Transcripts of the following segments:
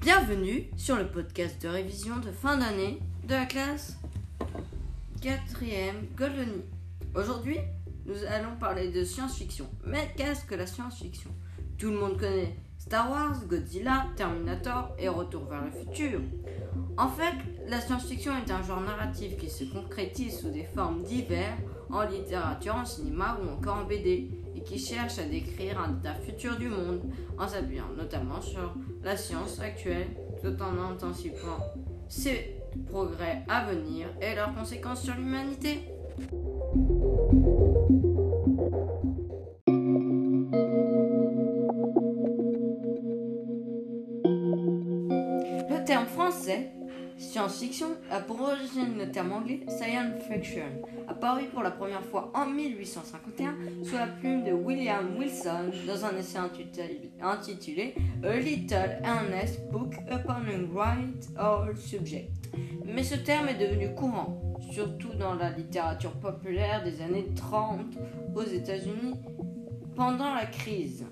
Bienvenue sur le podcast de révision de fin d'année de la classe 4ème Goldoni. Aujourd'hui, nous allons parler de science-fiction. Mais qu'est-ce que la science-fiction? Tout le monde connaît Star Wars, Godzilla, Terminator et Retour vers le futur. En fait, la science-fiction est un genre narratif qui se concrétise sous des formes diverses en littérature, en cinéma ou encore en BD et qui cherche à décrire un état futur du monde en s'appuyant notamment sur la science actuelle tout en intensifiant ses progrès à venir et leurs conséquences sur l'humanité. Le terme français Science-fiction a pour le terme anglais science fiction, apparu pour la première fois en 1851 sous la plume de William Wilson dans un essai intitulé A Little Earnest Book Upon a Right or Subject. Mais ce terme est devenu courant, surtout dans la littérature populaire des années 30 aux États-Unis pendant la crise.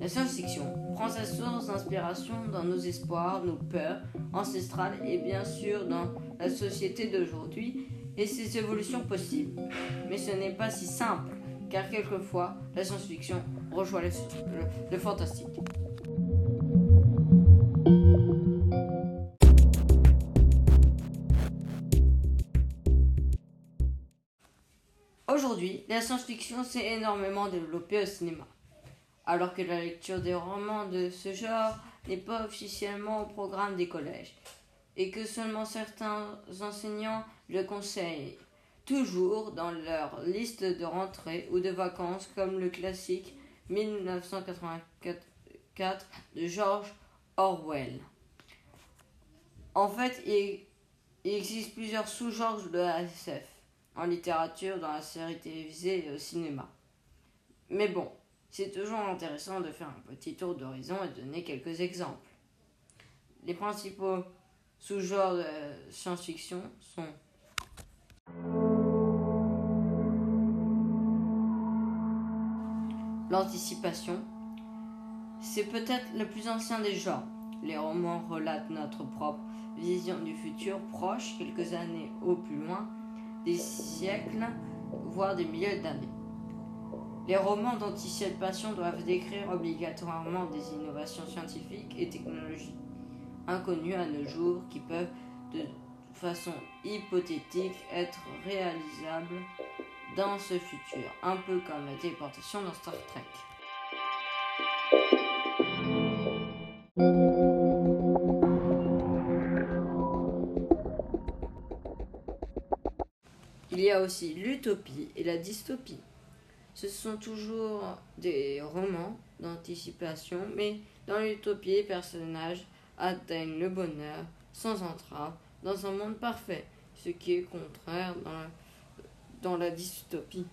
La science-fiction prend sa source d'inspiration dans nos espoirs, nos peurs ancestrales et bien sûr dans la société d'aujourd'hui et ses évolutions possibles. Mais ce n'est pas si simple, car quelquefois la science-fiction rejoint le, le fantastique. Aujourd'hui, la science-fiction s'est énormément développée au cinéma alors que la lecture des romans de ce genre n'est pas officiellement au programme des collèges, et que seulement certains enseignants le conseillent, toujours dans leur liste de rentrée ou de vacances, comme le classique 1984 de George Orwell. En fait, il, existe plusieurs sous-genres de la SF, en littérature, dans la série télévisée et au cinéma. Mais bon, c'est toujours intéressant de faire un petit tour d'horizon et donner quelques exemples. Les principaux sous-genres de science-fiction sont l'anticipation. C'est peut-être le plus ancien des genres. Les romans relatent notre propre vision du futur proche, quelques années au plus loin, des siècles, voire des milliers d'années. Les romans d'anticipation doivent décrire obligatoirement des innovations scientifiques et technologiques inconnues à nos jours qui peuvent de façon hypothétique être réalisables dans ce futur, un peu comme la téléportation dans Star Trek. Il y a aussi l'utopie et la dystopie. Ce sont toujours des romans d'anticipation, mais dans l'utopie, les personnages atteignent le bonheur sans entrave dans un monde parfait, ce qui est contraire dans la, dans la dystopie.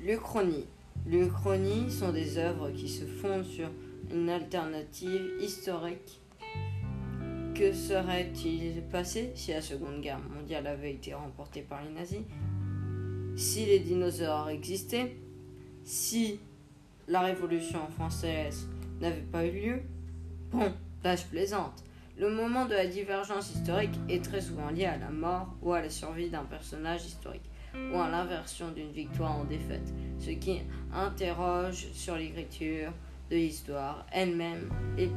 L'Uchronie. L'Uchronie sont des œuvres qui se fondent sur une alternative historique. Que serait-il passé si la Seconde Guerre mondiale avait été remportée par les nazis? Si les dinosaures existaient? Si la Révolution française n'avait pas eu lieu? Bon, là je plaisante. Le moment de la divergence historique est très souvent lié à la mort ou à la survie d'un personnage historique ou à l'inversion d'une victoire en défaite, ce qui interroge sur l'écriture, de l'histoire elle-même et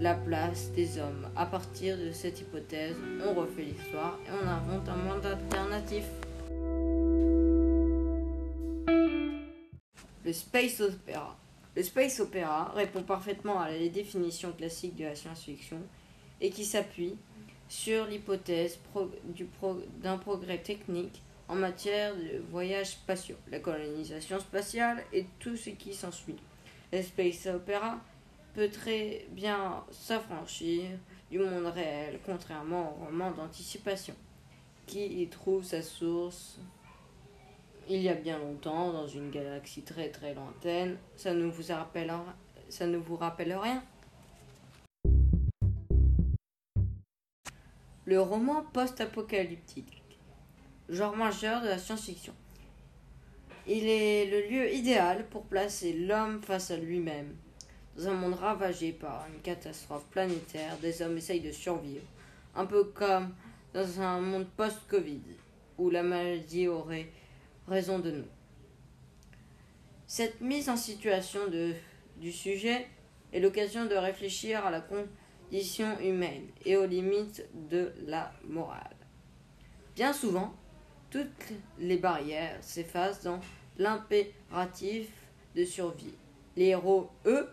la place des hommes. À partir de cette hypothèse, on refait l'histoire et on invente un monde alternatif. Le space opera. Le space opera répond parfaitement à la définition classique de la science-fiction et qui s'appuie sur l'hypothèse d'un progrès technique en matière de voyages spatiaux, la colonisation spatiale et tout ce qui s'ensuit. Le space opera peut très bien s'affranchir du monde réel, contrairement au roman d'anticipation, qui y trouve sa source? Il y a bien longtemps, dans une galaxie très très lointaine. Ça ne vous rappelle, ça ne vous rappelle rien le roman post-apocalyptique, genre majeur de la science-fiction. Il est le lieu idéal pour placer l'homme face à lui-même. Dans un monde ravagé par une catastrophe planétaire, des hommes essayent de survivre, un peu comme dans un monde post-Covid, où la maladie aurait raison de nous. Cette mise en situation du sujet est l'occasion de réfléchir à la condition humaine et aux limites de la morale. Bien souvent, toutes les barrières s'effacent dans l'impératif de survie. Les héros, eux,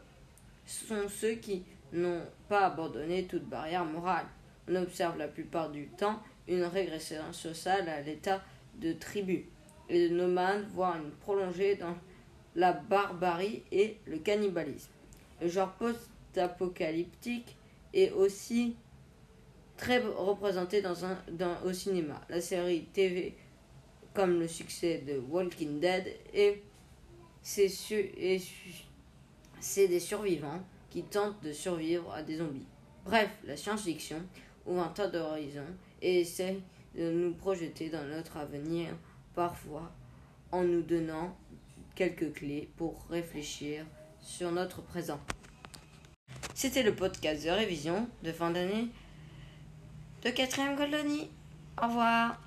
sont ceux qui n'ont pas abandonné toute barrière morale. On observe la plupart du temps une régression sociale à l'état de tribu et de nomades, voire une prolongée dans la barbarie et le cannibalisme. Le genre post-apocalyptique est aussi très représenté dans un, au cinéma. La série TV comme le succès de Walking Dead et c'est des survivants qui tentent de survivre à des zombies. Bref, la science-fiction ouvre un tas d'horizons et essaie de nous projeter dans notre avenir, parfois en nous donnant quelques clés pour réfléchir sur notre présent. C'était le podcast de révision de fin d'année de 4ème Goldoni. Au revoir.